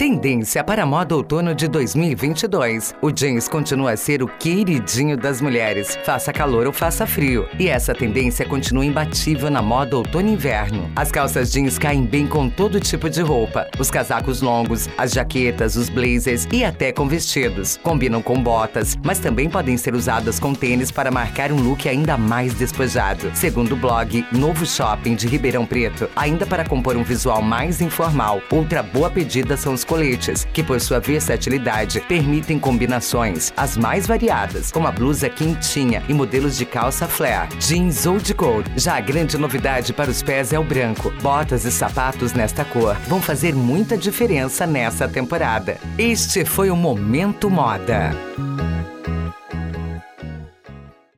Tendência para a moda outono de 2022. O jeans continua a ser o queridinho das mulheres, faça calor ou faça frio. E essa tendência continua imbatível na moda outono e inverno. As calças jeans caem bem com todo tipo de roupa. Os casacos longos, as jaquetas, os blazers e até com vestidos. Combinam com botas, mas também podem ser usadas com tênis para marcar um look ainda mais despojado. Segundo o blog Novo Shopping de Ribeirão Preto, ainda para compor um visual mais informal, outra boa pedida são os coletes, que por sua versatilidade permitem combinações as mais variadas, como a blusa quentinha e modelos de calça flare, jeans ou de couro. Já a grande novidade para os pés é o branco. Botas e sapatos nesta cor vão fazer muita diferença nessa temporada. Este foi o Momento Moda.